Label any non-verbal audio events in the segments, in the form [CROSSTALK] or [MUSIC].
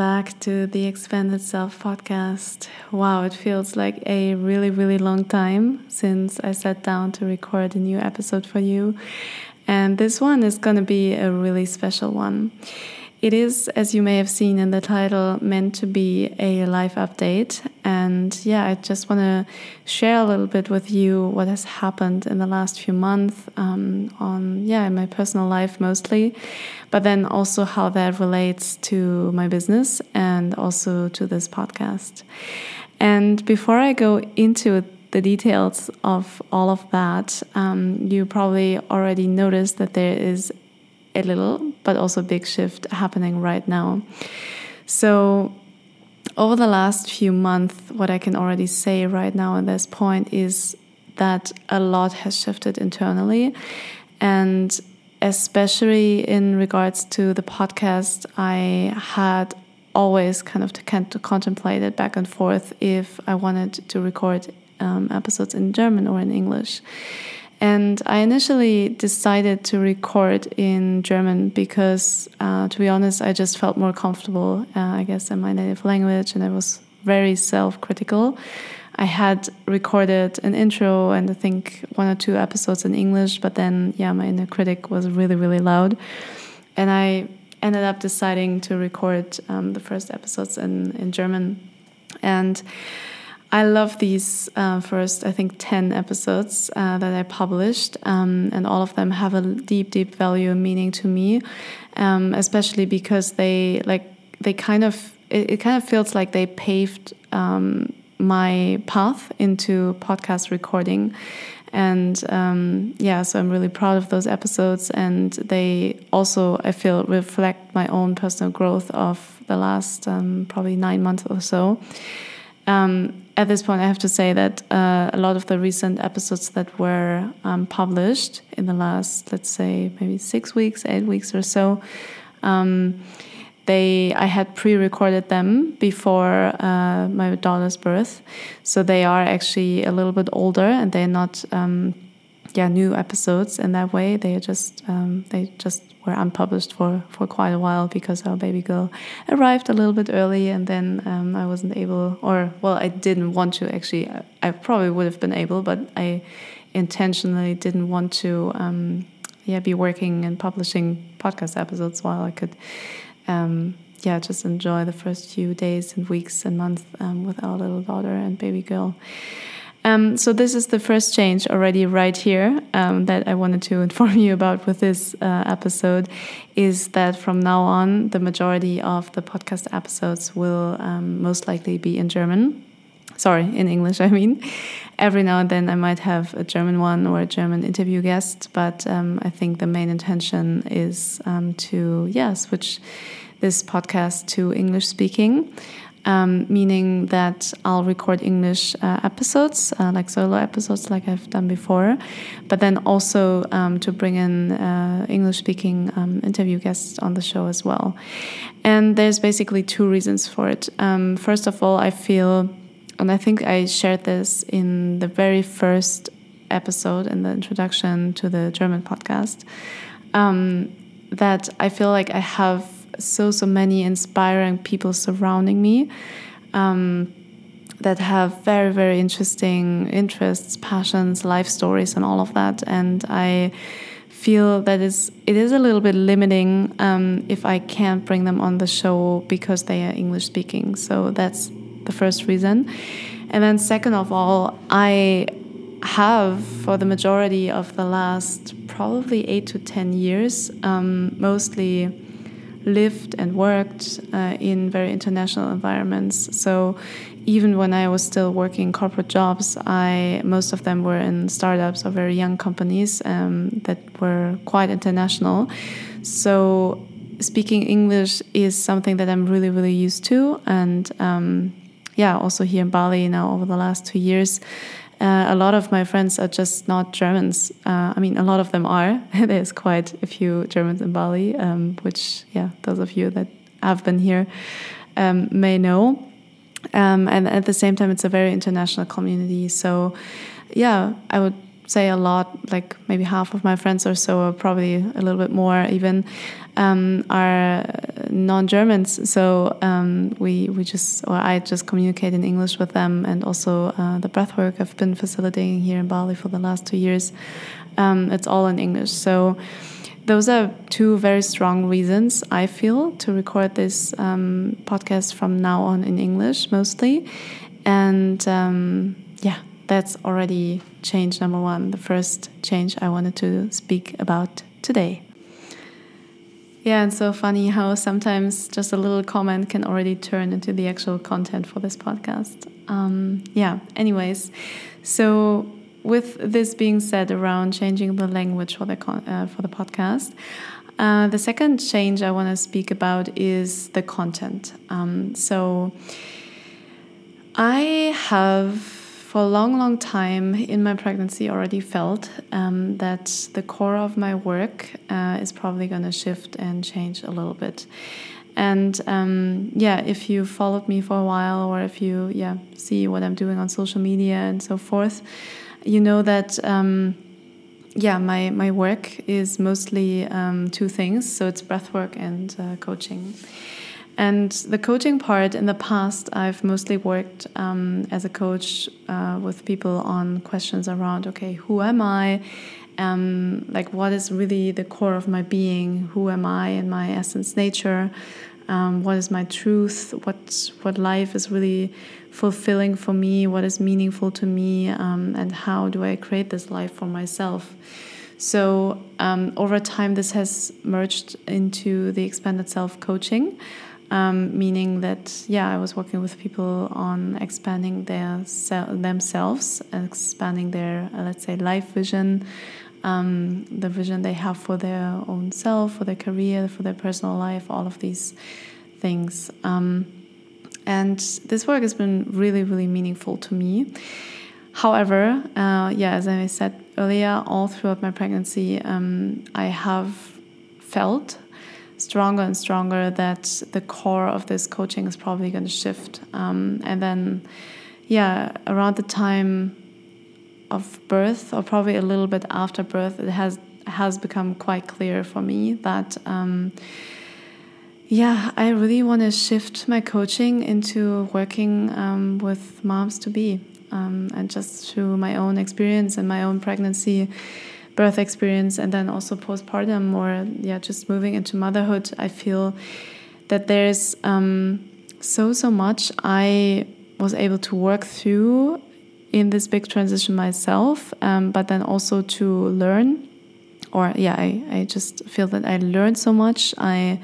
back to the Expanded Self podcast. Wow, it feels like a really, really long time since I sat down to record a new episode for you. And this one is going to be a really special one. It is, as you may have seen in the title, meant to be a life update. And yeah, I just want to share a little bit with you what has happened in the last few months um, on, yeah, in my personal life mostly, but then also how that relates to my business and also to this podcast. And before I go into the details of all of that, um, you probably already noticed that there is a little, but also a big shift happening right now. So, over the last few months, what I can already say right now at this point is that a lot has shifted internally. And especially in regards to the podcast, I had always kind of to contemplate it back and forth if I wanted to record um, episodes in German or in English. And I initially decided to record in German because, uh, to be honest, I just felt more comfortable, uh, I guess, in my native language, and I was very self critical. I had recorded an intro and I think one or two episodes in English, but then, yeah, my inner critic was really, really loud. And I ended up deciding to record um, the first episodes in, in German. And I love these uh, first, I think, 10 episodes uh, that I published, um, and all of them have a deep, deep value and meaning to me, um, especially because they, like, they kind of, it, it kind of feels like they paved um, my path into podcast recording. And um, yeah, so I'm really proud of those episodes, and they also, I feel, reflect my own personal growth of the last um, probably nine months or so. Um, at this point, I have to say that uh, a lot of the recent episodes that were um, published in the last, let's say, maybe six weeks, eight weeks or so, um, they I had pre-recorded them before uh, my daughter's birth, so they are actually a little bit older and they're not, um, yeah, new episodes in that way. They just um, they just were unpublished for, for quite a while because our baby girl arrived a little bit early and then um, I wasn't able, or well, I didn't want to actually. I probably would have been able, but I intentionally didn't want to, um, yeah, be working and publishing podcast episodes while I could, um, yeah, just enjoy the first few days and weeks and months um, with our little daughter and baby girl. Um, so this is the first change already right here um, that I wanted to [LAUGHS] inform you about with this uh, episode is that from now on the majority of the podcast episodes will um, most likely be in German. Sorry, in English, [LAUGHS] I mean. Every now and then I might have a German one or a German interview guest, but um, I think the main intention is um, to, yeah, switch this podcast to English speaking um, meaning that I'll record English uh, episodes, uh, like solo episodes, like I've done before, but then also um, to bring in uh, English speaking um, interview guests on the show as well. And there's basically two reasons for it. Um, first of all, I feel, and I think I shared this in the very first episode in the introduction to the German podcast, um, that I feel like I have so so many inspiring people surrounding me um, that have very very interesting interests, passions, life stories, and all of that. And I feel that is it is a little bit limiting um, if I can't bring them on the show because they are English speaking. So that's the first reason. And then second of all, I have for the majority of the last probably eight to ten years um, mostly lived and worked uh, in very international environments. So even when I was still working corporate jobs, I most of them were in startups or very young companies um, that were quite international. So speaking English is something that I'm really really used to, and um, yeah, also here in Bali now over the last two years. Uh, a lot of my friends are just not Germans. Uh, I mean, a lot of them are. [LAUGHS] There's quite a few Germans in Bali, um, which, yeah, those of you that have been here um, may know. Um, and at the same time, it's a very international community. So, yeah, I would say a lot, like maybe half of my friends or so, or probably a little bit more even, um, are non-Germans, so um, we we just or I just communicate in English with them, and also uh, the breathwork I've been facilitating here in Bali for the last two years. Um, it's all in English, so those are two very strong reasons I feel to record this um, podcast from now on in English mostly, and um, yeah, that's already change number one. The first change I wanted to speak about today. Yeah, and so funny how sometimes just a little comment can already turn into the actual content for this podcast. Um, yeah, anyways, so with this being said around changing the language for the, uh, for the podcast, uh, the second change I want to speak about is the content. Um, so I have for a long, long time in my pregnancy already felt um, that the core of my work uh, is probably going to shift and change a little bit. And um, yeah, if you followed me for a while, or if you yeah see what I'm doing on social media and so forth, you know that um, yeah my my work is mostly um, two things. So it's breathwork and uh, coaching. And the coaching part in the past, I've mostly worked um, as a coach uh, with people on questions around okay, who am I? Um, like, what is really the core of my being? Who am I in my essence, nature? Um, what is my truth? What what life is really fulfilling for me? What is meaningful to me? Um, and how do I create this life for myself? So um, over time, this has merged into the expanded self coaching um, meaning that yeah, I was working with people on expanding their themselves, expanding their uh, let's say life vision, um, the vision they have for their own self, for their career, for their personal life, all of these things. Um, and this work has been really, really meaningful to me. However, uh, yeah, as I said earlier, all throughout my pregnancy, um, I have felt stronger and stronger that the core of this coaching is probably going to shift. Um, and then, yeah, around the time of birth, or probably a little bit after birth, it has has become quite clear for me that. Um, yeah, I really want to shift my coaching into working um, with moms to be. Um, and just through my own experience and my own pregnancy, birth experience and then also postpartum or yeah just moving into motherhood i feel that there's um, so so much i was able to work through in this big transition myself um, but then also to learn or yeah I, I just feel that i learned so much. I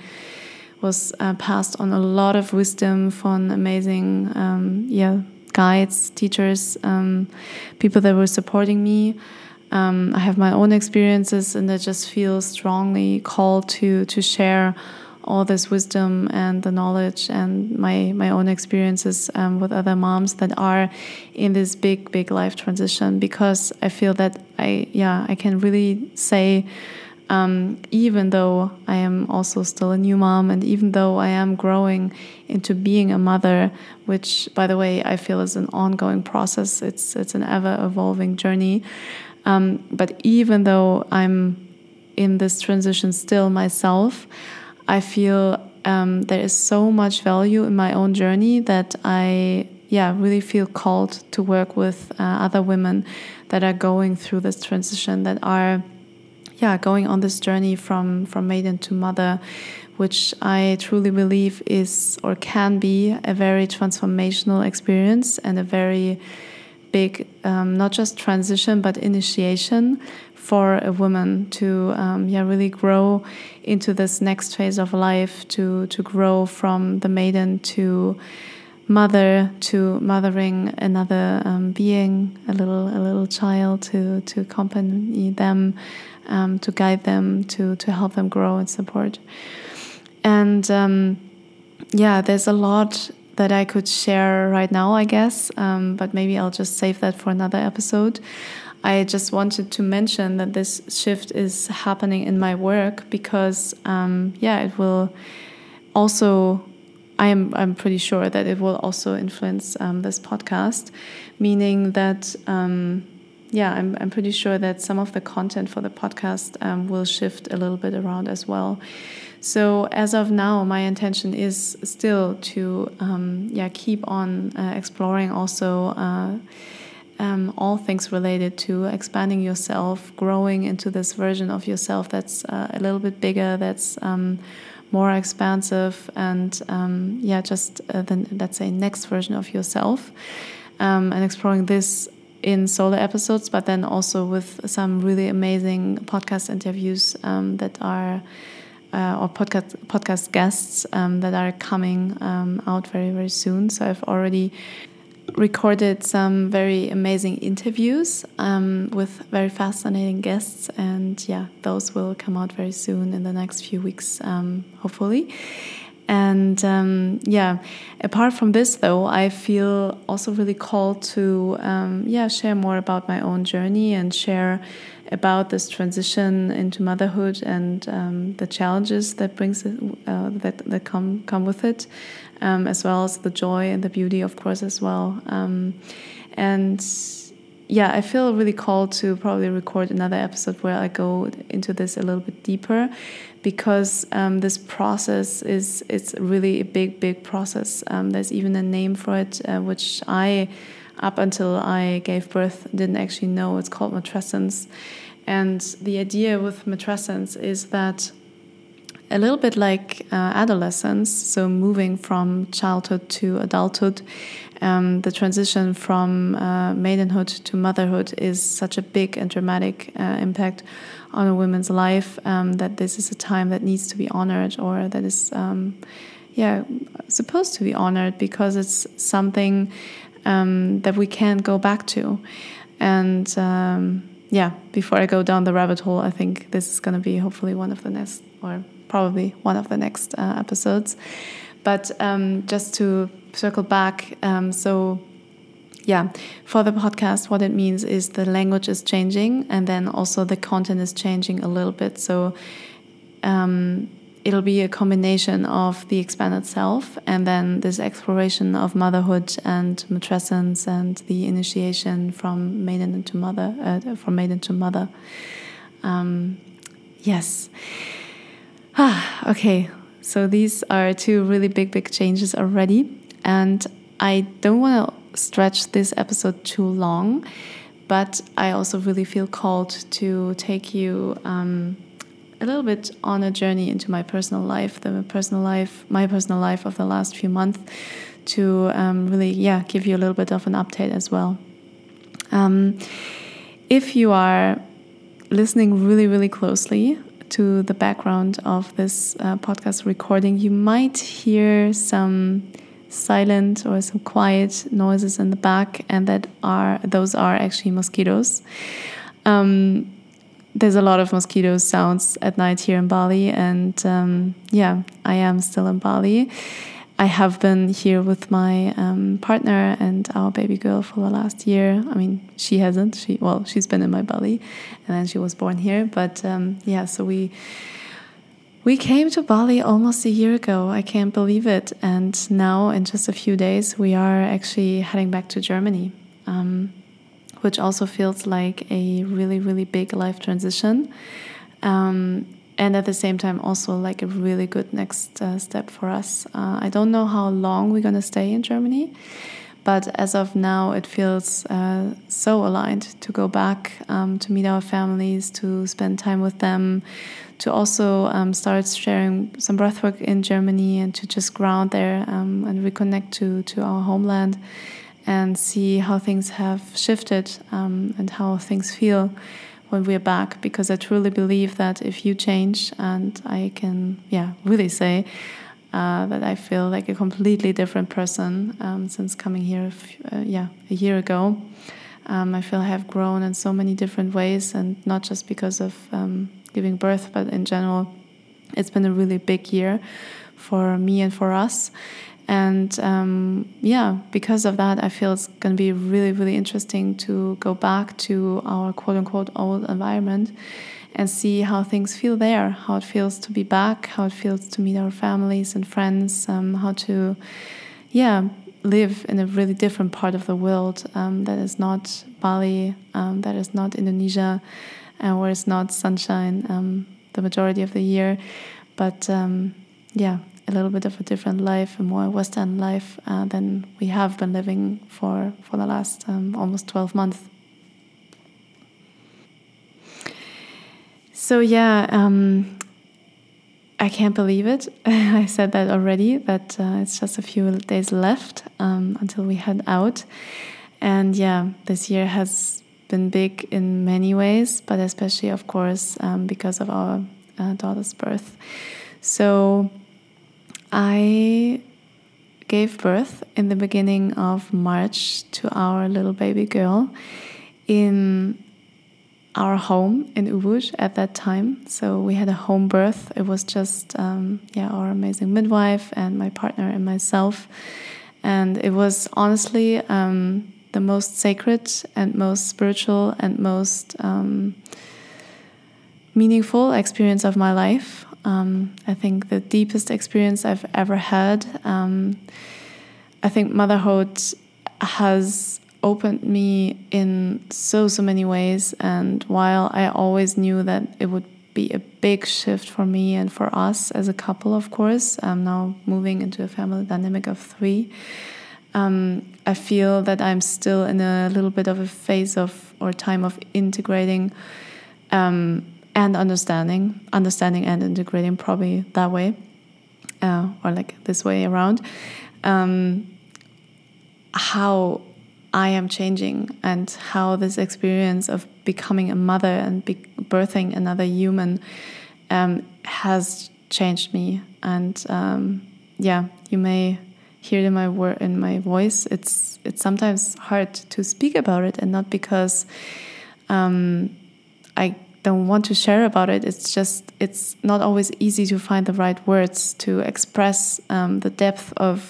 was uh, passed on a lot of wisdom from amazing um, yeah guides teachers um, people that were supporting me um, I have my own experiences, and I just feel strongly called to to share all this wisdom and the knowledge and my my own experiences um, with other moms that are in this big big life transition because I feel that I yeah I can really say. Um, even though I am also still a new mom, and even though I am growing into being a mother, which, by the way, I feel is an ongoing process. It's it's an ever evolving journey. Um, but even though I'm in this transition still myself, I feel um, there is so much value in my own journey that I, yeah, really feel called to work with uh, other women that are going through this transition, that are, yeah, going on this journey from from maiden to mother, which I truly believe is or can be a very transformational experience and a very big, um, not just transition, but initiation for a woman to um, yeah really grow into this next phase of life, to to grow from the maiden to mother to mothering another um, being, a little a little child to to accompany them, um, to guide them, to to help them grow and support. And um, yeah, there's a lot that I could share right now, I guess, um, but maybe I'll just save that for another episode. I just wanted to mention that this shift is happening in my work because, um, yeah, it will also. I am I'm pretty sure that it will also influence um, this podcast, meaning that um, yeah, I'm, I'm pretty sure that some of the content for the podcast um, will shift a little bit around as well. So as of now, my intention is still to um, yeah keep on uh, exploring also. Uh, um, all things related to expanding yourself, growing into this version of yourself that's uh, a little bit bigger, that's um, more expansive, and um, yeah, just uh, the let's say next version of yourself, um, and exploring this in solo episodes, but then also with some really amazing podcast interviews um, that are. Uh, or podcast podcast guests um, that are coming out very very soon. So I've already recorded some very amazing interviews um, with very fascinating guests, and yeah, those will come out very soon in the next few weeks, um, hopefully. And um, yeah, apart from this, though, I feel also really called to um, yeah share more about my own journey and share about this transition into motherhood and um, the challenges that brings it, uh, that that come come with it, um, as well as the joy and the beauty, of course, as well. Um, and yeah, I feel really called to probably record another episode where I go into this a little bit deeper, because um, this process is it's really a big, big process. Um, there's even a name for it, uh, which I up until I gave birth didn't actually know. It's called matrescence. And the idea with matrescence is that a little bit like uh, adolescence, so moving from childhood to adulthood, um, the transition from uh, maidenhood to motherhood is such a big and dramatic uh, impact on a woman's life um, that this is a time that needs to be honored or that is, um, yeah, supposed to be honored because it's something um, that we can't go back to. And um, yeah, before I go down the rabbit hole, I think this is going to be hopefully one of the next, or probably one of the next uh, episodes. But um, just to circle back, um, so yeah, for the podcast, what it means is the language is changing, and then also the content is changing a little bit. So um, it'll be a combination of the expanded self and then this exploration of motherhood and matrescence and the initiation from maiden into mother, uh, from maiden to mother. Um, yes. Ah, okay. So these are two really big, big changes already, and I don't want to stretch this episode too long, but I also really feel called to take you. Um, a little bit on a journey into my personal life, the personal life, my personal life of the last few months, to um, really, yeah, give you a little bit of an update as well. Um, if you are listening really, really closely to the background of this uh, podcast recording, you might hear some silent or some quiet noises in the back, and that are those are actually mosquitoes. Um, there's a lot of mosquito sounds at night here in Bali, and um, yeah, I am still in Bali. I have been here with my um, partner and our baby girl for the last year. I mean, she hasn't. She well, she's been in my belly, and then she was born here. But um, yeah, so we we came to Bali almost a year ago. I can't believe it. And now, in just a few days, we are actually heading back to Germany. Um, which also feels like a really, really big life transition. Um, and at the same time, also like a really good next uh, step for us. Uh, I don't know how long we're going to stay in Germany, but as of now, it feels uh, so aligned to go back, um, to meet our families, to spend time with them, to also um, start sharing some breathwork in Germany and to just ground there um, and reconnect to, to our homeland and see how things have shifted um, and how things feel when we're back. Because I truly believe that if you change, and I can, yeah, really say uh, that I feel like a completely different person um, since coming here, uh, yeah, a year ago. Um, I feel I have grown in so many different ways, and not just because of um, giving birth, but in general, it's been a really big year for me and for us. And um, yeah, because of that, I feel it's going to be really, really interesting to go back to our quote unquote old environment and see how things feel there, how it feels to be back, how it feels to meet our families and friends, um, how to, yeah, live in a really different part of the world um, that is not Bali, um, that is not Indonesia, uh, where it's not sunshine um, the majority of the year. But um, yeah, a little bit of a different life, a more Western life uh, than we have been living for, for the last um, almost 12 months. So, yeah, um, I can't believe it. [LAUGHS] I said that already, that uh, it's just a few days left um, until we head out. And yeah, this year has been big in many ways, but especially, of course, um, because of our uh, daughter's birth. So I gave birth in the beginning of March to our little baby girl in our home in Ubud at that time. So we had a home birth. It was just um, yeah our amazing midwife and my partner and myself, and it was honestly um, the most sacred and most spiritual and most um, meaningful experience of my life. Um, I think the deepest experience I've ever had. Um, I think motherhood has opened me in so so many ways and while i always knew that it would be a big shift for me and for us as a couple of course i'm now moving into a family dynamic of three um, i feel that i'm still in a little bit of a phase of or time of integrating um, and understanding understanding and integrating probably that way uh, or like this way around um, how I am changing and how this experience of becoming a mother and birthing another human um, has changed me. And um, yeah, you may hear it in my word in my voice. It's it's sometimes hard to speak about it, and not because um, I don't want to share about it. It's just it's not always easy to find the right words to express um, the depth of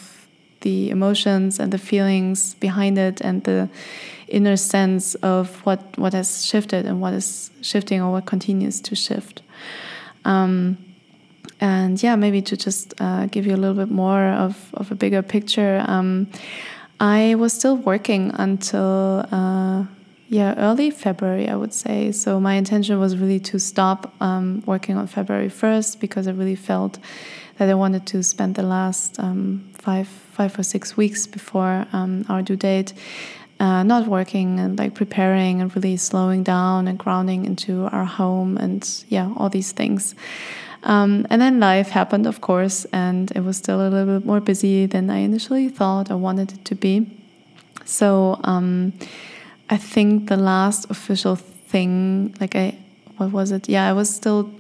the emotions and the feelings behind it and the inner sense of what what has shifted and what is shifting or what continues to shift um, and yeah maybe to just uh, give you a little bit more of, of a bigger picture um, i was still working until uh, yeah early february i would say so my intention was really to stop um, working on february 1st because i really felt that I wanted to spend the last um, five five or six weeks before um, our due date. Uh, not working and like preparing and really slowing down and grounding into our home and yeah all these things um, and then life happened of course and it was still a little bit more busy than i initially thought or wanted it to be so um, i think the last official thing like i what was it yeah i was still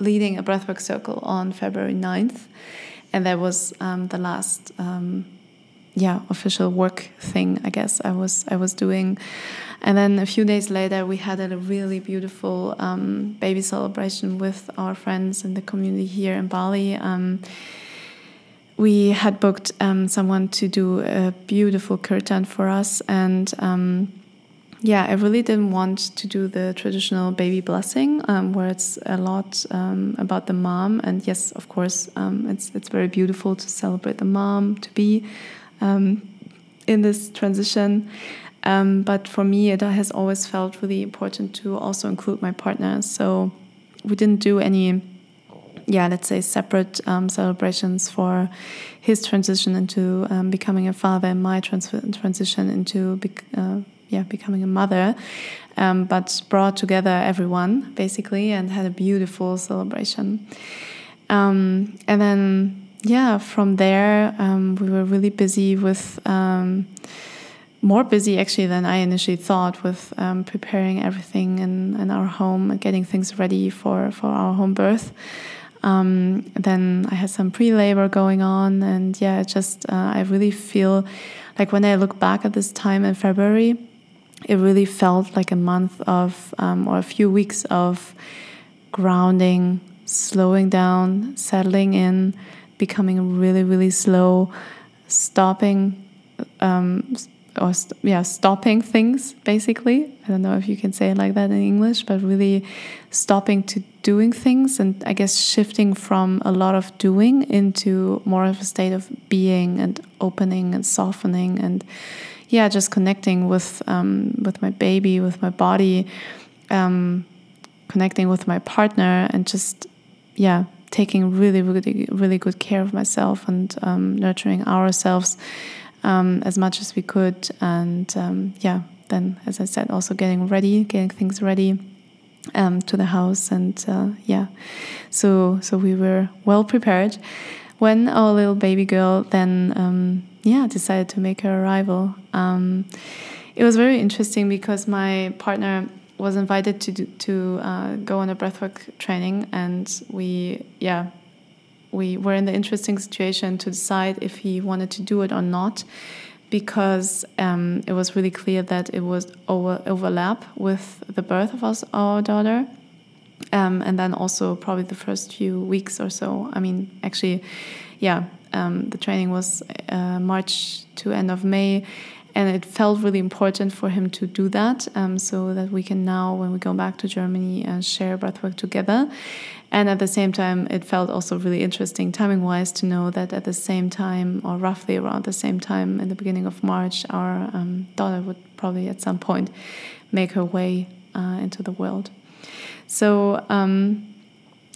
leading a breathwork circle on February 9th. And that was um, the last, um, yeah, official work thing, I guess, I was, I was doing. And then a few days later, we had a really beautiful um, baby celebration with our friends in the community here in Bali. Um, we had booked um, someone to do a beautiful curtain for us, and um, yeah, I really didn't want to do the traditional baby blessing, um, where it's a lot um, about the mom. And yes, of course, um, it's it's very beautiful to celebrate the mom to be um, in this transition. Um, but for me, it has always felt really important to also include my partner. So we didn't do any, yeah, let's say separate um, celebrations for his transition into becoming a father and my trans transition into. Uh, yeah becoming a mother, um, but brought together everyone basically and had a beautiful celebration. Um, and then yeah, from there um, we were really busy with um, more busy actually than I initially thought with um, preparing everything in, in our home and getting things ready for, for our home birth. Um, then I had some pre labor going on, and yeah, just uh, I really feel like when I look back at this time in February, it really felt like a month of, um, or a few weeks of grounding, slowing down, settling in, becoming really, really slow, stopping um, or st yeah, stopping things basically. I don't know if you can say it like that in English, but really stopping to doing things and I guess shifting from a lot of doing into more of a state of being and opening and softening and yeah, just connecting with um, with my baby, with my body, um, connecting with my partner, and just yeah, taking really, really, really good care of myself and um, nurturing ourselves um, as much as we could. And um, yeah, then, as I said, also getting ready, getting things ready um, to the house. And uh, yeah, so so we were well prepared. When our little baby girl then um, yeah decided to make her arrival, um, it was very interesting because my partner was invited to do, to uh, go on a breathwork training, and we yeah we were in the interesting situation to decide if he wanted to do it or not because um, it was really clear that it was over, overlap with the birth of us, our daughter. Um, and then also probably the first few weeks or so. I mean actually yeah um, the training was uh, march to end of may and it felt really important for him to do that um, so that we can now when we go back to germany uh, share breathwork together. And at the same time it felt also really interesting timing wise to know that at the same time or roughly around the same time in the beginning of march our um, daughter would probably at some point make her way uh, into the world. So um,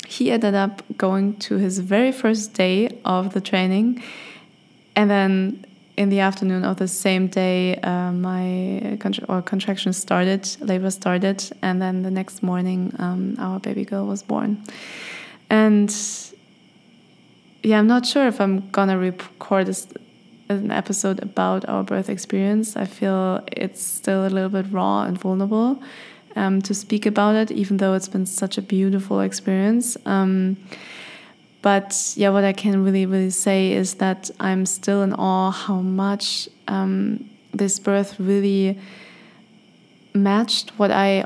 he ended up going to his very first day of the training and then in the afternoon of the same day, uh, my contra or contraction started, labor started, and then the next morning, um, our baby girl was born. And yeah, I'm not sure if I'm gonna record this, an episode about our birth experience. I feel it's still a little bit raw and vulnerable um, to speak about it, even though it's been such a beautiful experience. Um, but yeah, what I can really, really say is that I'm still in awe how much um, this birth really matched what I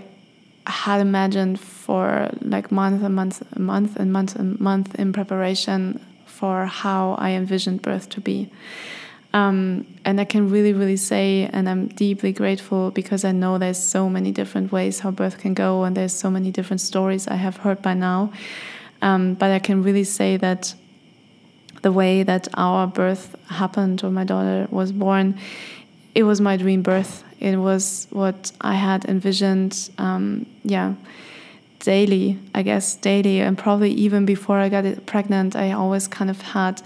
had imagined for like month and month, and month and month and month in preparation for how I envisioned birth to be. Um, and I can really, really say, and I'm deeply grateful because I know there's so many different ways how birth can go, and there's so many different stories I have heard by now. Um, but I can really say that the way that our birth happened or my daughter was born, it was my dream birth. It was what I had envisioned. Um, yeah, daily, I guess, daily, and probably even before I got pregnant, I always kind of had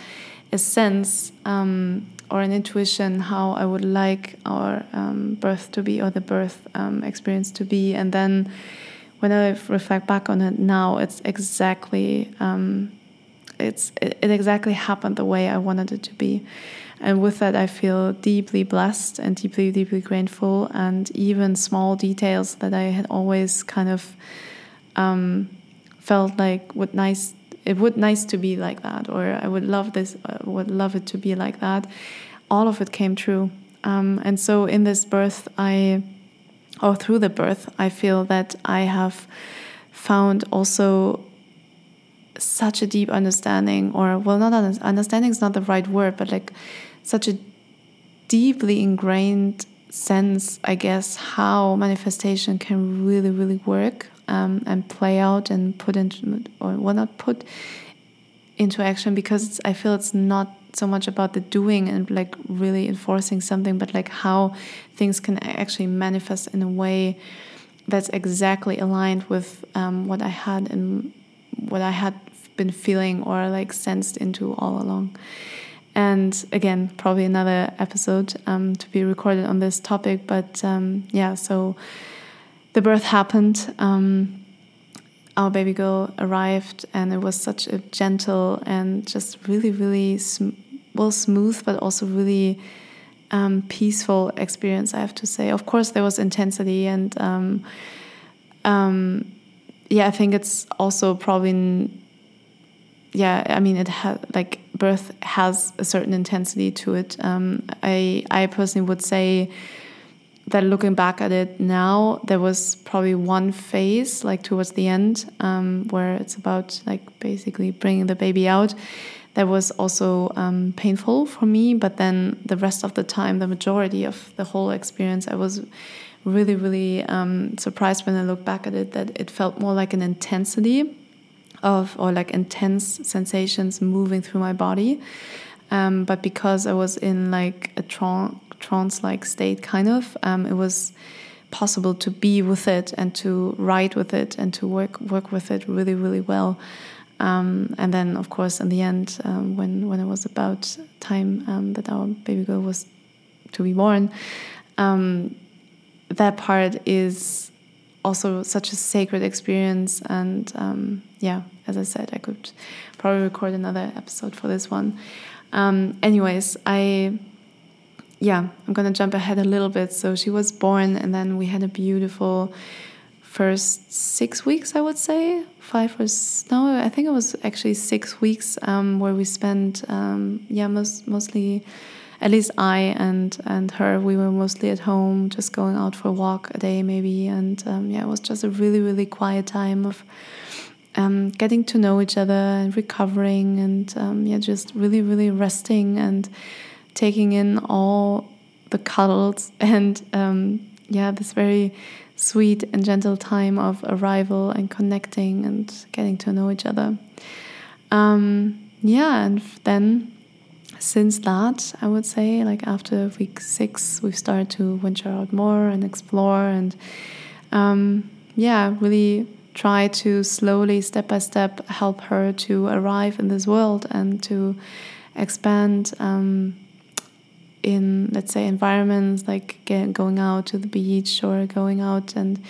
a sense um, or an intuition how I would like our um, birth to be or the birth um, experience to be, and then when I reflect back on it now, it's exactly um, it's it, it, exactly happened the way I wanted it to be, and with that I feel deeply blessed and deeply deeply grateful. And even small details that I had always kind of um, felt like would nice it would nice to be like that, or I would love this, uh, would love it to be like that. All of it came true, um, and so in this birth I or through the birth, I feel that I have found also such a deep understanding, or well, not understanding is not the right word, but like such a deeply ingrained sense, I guess, how manifestation can really, really work um, and play out and put into, or well, not put into action because I feel it's not so much about the doing and like really enforcing something, but like how things can actually manifest in a way that's exactly aligned with um, what I had and what I had been feeling or like sensed into all along. And again, probably another episode um, to be recorded on this topic. But um, yeah, so the birth happened. Um, our baby girl arrived, and it was such a gentle and just really, really sm well smooth, but also really um, peaceful experience. I have to say. Of course, there was intensity, and um, um, yeah, I think it's also probably. Yeah, I mean, it had like birth has a certain intensity to it. Um, I I personally would say that looking back at it now, there was probably one phase, like towards the end, um, where it's about like basically bringing the baby out. that was also um, painful for me. But then the rest of the time, the majority of the whole experience, I was really, really um, surprised when I look back at it that it felt more like an intensity of, or like intense sensations moving through my body. Um, but because I was in like a trance like state, kind of, um, it was possible to be with it and to write with it and to work work with it really, really well. Um, and then, of course, in the end, um, when when it was about time um, that our baby girl was to be born, um, that part is also such a sacred experience. And um, yeah, as I said, I could probably record another episode for this one. Um, anyways, I yeah, I'm gonna jump ahead a little bit. So she was born, and then we had a beautiful first six weeks, I would say, five or no, I think it was actually six weeks um, where we spent, um, yeah, most, mostly, at least I and and her, we were mostly at home, just going out for a walk a day maybe, and um, yeah, it was just a really really quiet time of um, getting to know each other and recovering, and um, yeah, just really really resting and taking in all the cuddles [LAUGHS] and um, yeah, this very sweet and gentle time of arrival and connecting and getting to know each other. Um, yeah, and then since that, I would say, like after week six, we've started to venture out more and explore and, um, yeah, really try to slowly, step by step, help her to arrive in this world and to expand. Um, in let's say environments like get, going out to the beach or going out and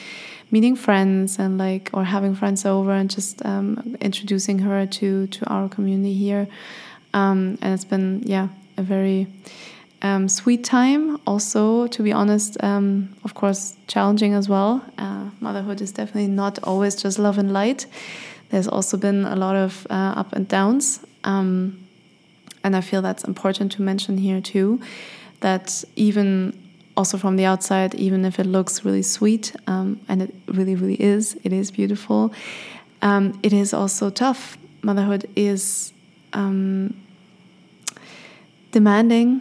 meeting friends and like or having friends over and just um, introducing her to to our community here um, and it's been yeah a very um, sweet time. Also to be honest um, of course challenging as well. Uh, motherhood is definitely not always just love and light. There's also been a lot of uh, up and downs. Um, and I feel that's important to mention here too that even also from the outside, even if it looks really sweet, um, and it really, really is, it is beautiful, um, it is also tough. Motherhood is um, demanding,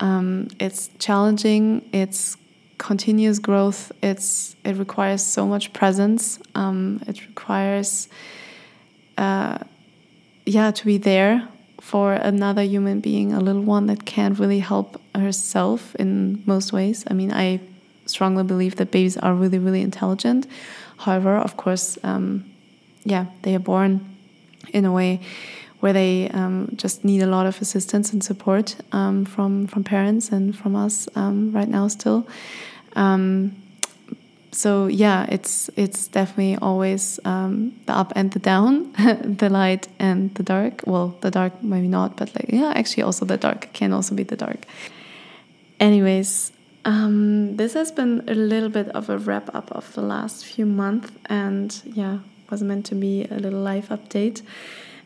um, it's challenging, it's continuous growth, it's, it requires so much presence, um, it requires, uh, yeah, to be there for another human being, a little one that can't really help herself in most ways. I mean, I strongly believe that babies are really, really intelligent. However, of course, um, yeah, they are born in a way where they um, just need a lot of assistance and support um, from from parents and from us um, right now still. Um, so yeah, it's it's definitely always um, the up and the down, [LAUGHS] the light and the dark. Well, the dark maybe not, but like yeah, actually also the dark can also be the dark. Anyways, um, this has been a little bit of a wrap up of the last few months, and yeah, was meant to be a little life update.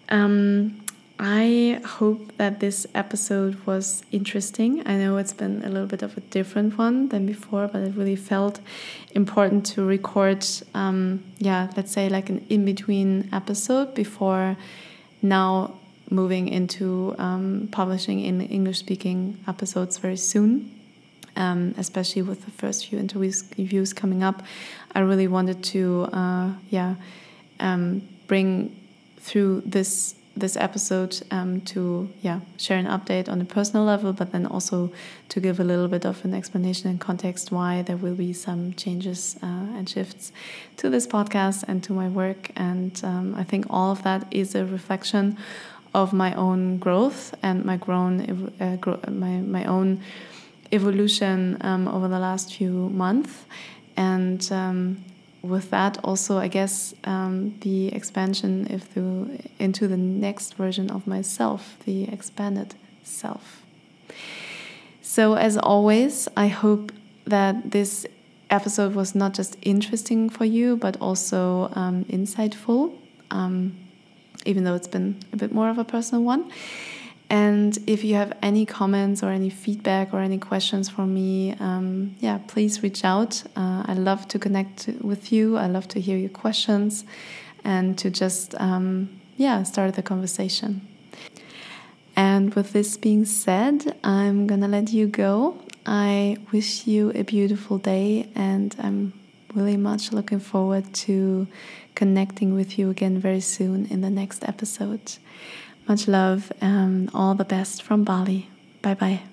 Um, I hope that this episode was interesting. I know it's been a little bit of a different one than before, but it really felt important to record, um, yeah, let's say like an in between episode before now moving into um, publishing in English speaking episodes very soon. Um, especially with the first few interviews coming up, I really wanted to, uh, yeah, um, bring through this this episode um, to yeah share an update on a personal level, but then also to give a little bit of an explanation and context why there will be some changes uh, and shifts to this podcast and to my work. And um, I think all of that is a reflection of my own growth and my grown uh, gro my my own evolution um, over the last few months and um, with that also i guess um, the expansion if the, into the next version of myself the expanded self. So as always i hope that this episode was not just interesting for you but also um, insightful um, even though it's been a bit more of a personal one and if you have any comments or any feedback or any questions for me, um, yeah, please reach out. Uh, I love to connect with you. I love to hear your questions and to just, um, yeah, start the conversation. And with this being said, I'm going to let you go. I wish you a beautiful day and I'm really much looking forward to connecting with you again very soon in the next episode. Much love and all the best from Bali. Bye bye.